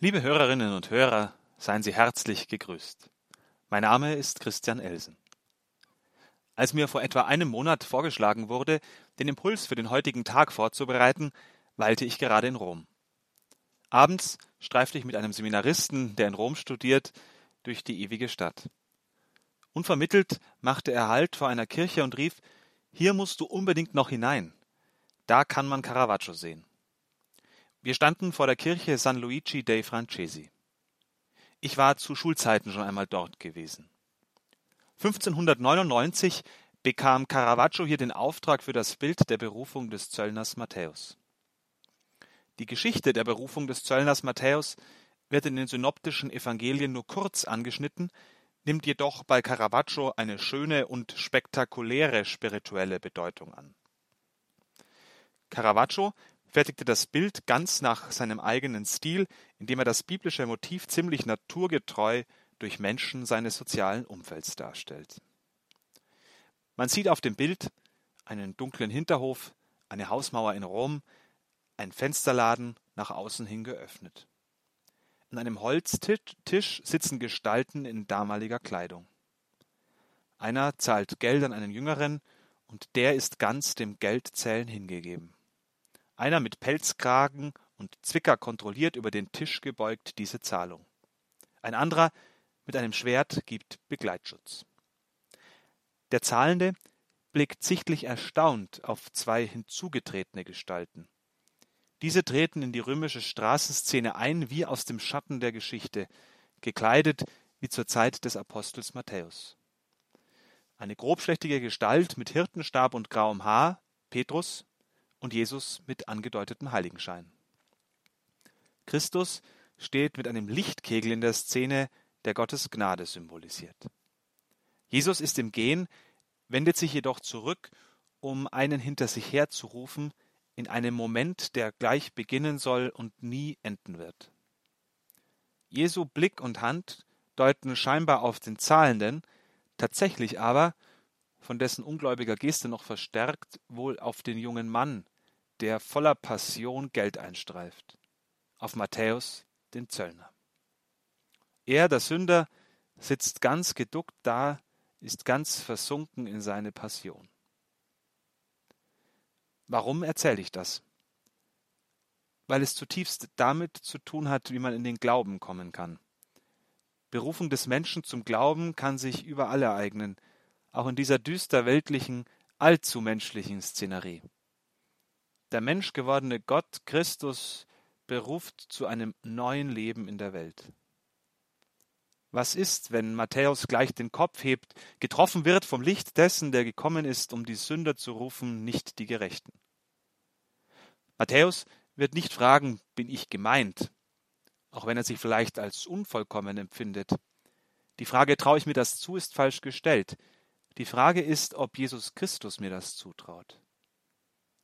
Liebe Hörerinnen und Hörer, seien Sie herzlich gegrüßt. Mein Name ist Christian Elsen. Als mir vor etwa einem Monat vorgeschlagen wurde, den Impuls für den heutigen Tag vorzubereiten, weilte ich gerade in Rom. Abends streifte ich mit einem Seminaristen, der in Rom studiert, durch die ewige Stadt. Unvermittelt machte er Halt vor einer Kirche und rief, hier musst du unbedingt noch hinein. Da kann man Caravaggio sehen. Wir standen vor der Kirche San Luigi dei Francesi. Ich war zu Schulzeiten schon einmal dort gewesen. 1599 bekam Caravaggio hier den Auftrag für das Bild der Berufung des Zöllners Matthäus. Die Geschichte der Berufung des Zöllners Matthäus wird in den synoptischen Evangelien nur kurz angeschnitten, nimmt jedoch bei Caravaggio eine schöne und spektakuläre spirituelle Bedeutung an. Caravaggio fertigte das Bild ganz nach seinem eigenen Stil, indem er das biblische Motiv ziemlich naturgetreu durch Menschen seines sozialen Umfelds darstellt. Man sieht auf dem Bild einen dunklen Hinterhof, eine Hausmauer in Rom, ein Fensterladen nach außen hin geöffnet. An einem Holztisch sitzen Gestalten in damaliger Kleidung. Einer zahlt Geld an einen Jüngeren, und der ist ganz dem Geldzählen hingegeben. Einer mit Pelzkragen und Zwicker kontrolliert über den Tisch gebeugt diese Zahlung. Ein anderer mit einem Schwert gibt Begleitschutz. Der Zahlende blickt sichtlich erstaunt auf zwei hinzugetretene Gestalten. Diese treten in die römische Straßenszene ein wie aus dem Schatten der Geschichte, gekleidet wie zur Zeit des Apostels Matthäus. Eine grobschlächtige Gestalt mit Hirtenstab und grauem Haar, Petrus, und Jesus mit angedeutetem Heiligenschein. Christus steht mit einem Lichtkegel in der Szene, der Gottes Gnade symbolisiert. Jesus ist im Gehen, wendet sich jedoch zurück, um einen hinter sich herzurufen, in einem Moment, der gleich beginnen soll und nie enden wird. Jesu Blick und Hand deuten scheinbar auf den Zahlenden, tatsächlich aber von dessen ungläubiger Geste noch verstärkt, wohl auf den jungen Mann, der voller Passion Geld einstreift, auf Matthäus, den Zöllner. Er, der Sünder, sitzt ganz geduckt da, ist ganz versunken in seine Passion. Warum erzähle ich das? Weil es zutiefst damit zu tun hat, wie man in den Glauben kommen kann. Berufung des Menschen zum Glauben kann sich überall ereignen, auch in dieser düster weltlichen, allzu menschlichen Szenerie. Der menschgewordene Gott Christus beruft zu einem neuen Leben in der Welt. Was ist, wenn Matthäus gleich den Kopf hebt, getroffen wird vom Licht dessen, der gekommen ist, um die Sünder zu rufen, nicht die Gerechten? Matthäus wird nicht fragen, bin ich gemeint, auch wenn er sich vielleicht als unvollkommen empfindet. Die Frage, traue ich mir das zu, ist falsch gestellt. Die Frage ist, ob Jesus Christus mir das zutraut.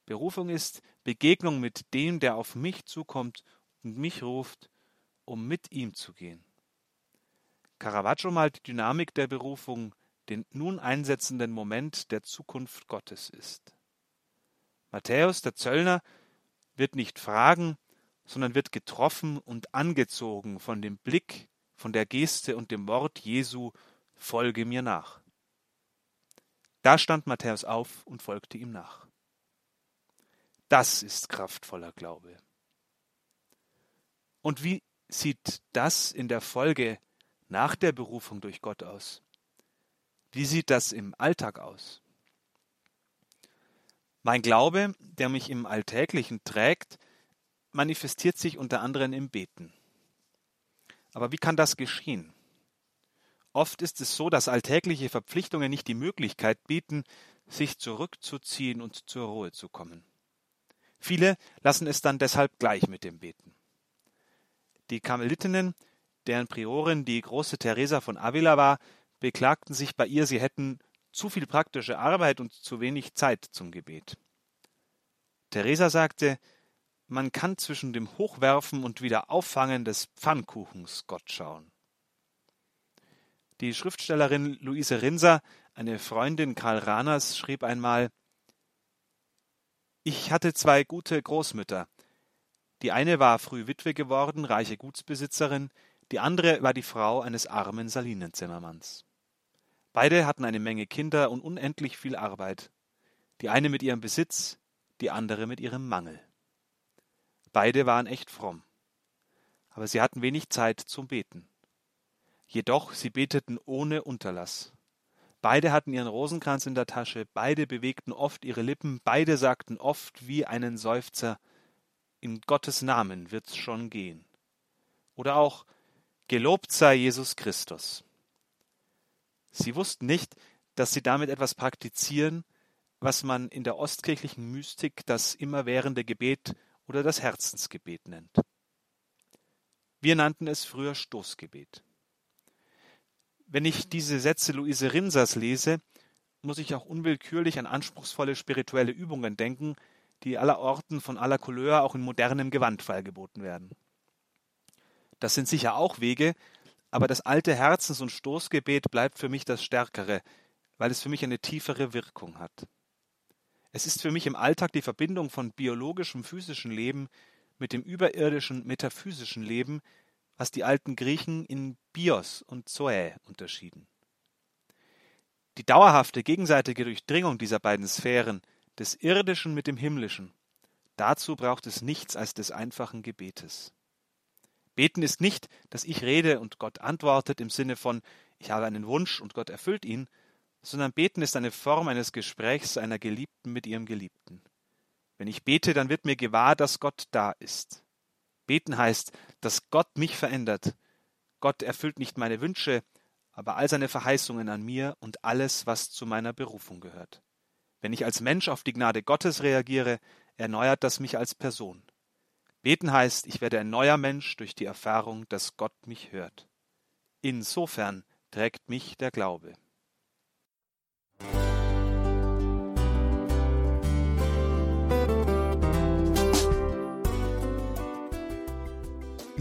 Berufung ist Begegnung mit dem, der auf mich zukommt und mich ruft, um mit ihm zu gehen. Caravaggio malt die Dynamik der Berufung, den nun einsetzenden Moment der Zukunft Gottes ist. Matthäus, der Zöllner, wird nicht fragen, sondern wird getroffen und angezogen von dem Blick, von der Geste und dem Wort Jesu, folge mir nach. Da stand Matthäus auf und folgte ihm nach. Das ist kraftvoller Glaube. Und wie sieht das in der Folge nach der Berufung durch Gott aus? Wie sieht das im Alltag aus? Mein Glaube, der mich im Alltäglichen trägt, manifestiert sich unter anderem im Beten. Aber wie kann das geschehen? Oft ist es so, dass alltägliche Verpflichtungen nicht die Möglichkeit bieten, sich zurückzuziehen und zur Ruhe zu kommen. Viele lassen es dann deshalb gleich mit dem Beten. Die Karmelitinnen, deren Priorin die große Teresa von Avila war, beklagten sich bei ihr, sie hätten zu viel praktische Arbeit und zu wenig Zeit zum Gebet. Teresa sagte, man kann zwischen dem Hochwerfen und wieder Auffangen des Pfannkuchens Gott schauen. Die Schriftstellerin Luise Rinser, eine Freundin Karl Rahners, schrieb einmal Ich hatte zwei gute Großmütter. Die eine war früh Witwe geworden, reiche Gutsbesitzerin, die andere war die Frau eines armen Salinenzimmermanns. Beide hatten eine Menge Kinder und unendlich viel Arbeit. Die eine mit ihrem Besitz, die andere mit ihrem Mangel. Beide waren echt fromm. Aber sie hatten wenig Zeit zum Beten. Jedoch sie beteten ohne Unterlass. Beide hatten ihren Rosenkranz in der Tasche, beide bewegten oft ihre Lippen, beide sagten oft wie einen Seufzer In Gottes Namen wird's schon gehen. Oder auch Gelobt sei Jesus Christus. Sie wussten nicht, dass sie damit etwas praktizieren, was man in der ostkirchlichen Mystik das immerwährende Gebet oder das Herzensgebet nennt. Wir nannten es früher Stoßgebet. Wenn ich diese Sätze Luise Rinsers lese, muss ich auch unwillkürlich an anspruchsvolle spirituelle Übungen denken, die aller Orten von aller Couleur auch in modernem Gewandfall geboten werden. Das sind sicher auch Wege, aber das alte Herzens- und Stoßgebet bleibt für mich das Stärkere, weil es für mich eine tiefere Wirkung hat. Es ist für mich im Alltag die Verbindung von biologischem physischen Leben mit dem überirdischen metaphysischen Leben, was die alten Griechen in Bios und Zoä unterschieden. Die dauerhafte gegenseitige Durchdringung dieser beiden Sphären, des Irdischen mit dem Himmlischen, dazu braucht es nichts als des einfachen Gebetes. Beten ist nicht, dass ich rede und Gott antwortet im Sinne von ich habe einen Wunsch und Gott erfüllt ihn, sondern beten ist eine Form eines Gesprächs einer Geliebten mit ihrem Geliebten. Wenn ich bete, dann wird mir gewahr, dass Gott da ist. Beten heißt, dass Gott mich verändert. Gott erfüllt nicht meine Wünsche, aber all seine Verheißungen an mir und alles, was zu meiner Berufung gehört. Wenn ich als Mensch auf die Gnade Gottes reagiere, erneuert das mich als Person. Beten heißt, ich werde ein neuer Mensch durch die Erfahrung, dass Gott mich hört. Insofern trägt mich der Glaube.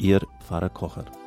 Ihr Pfarrer Kocher.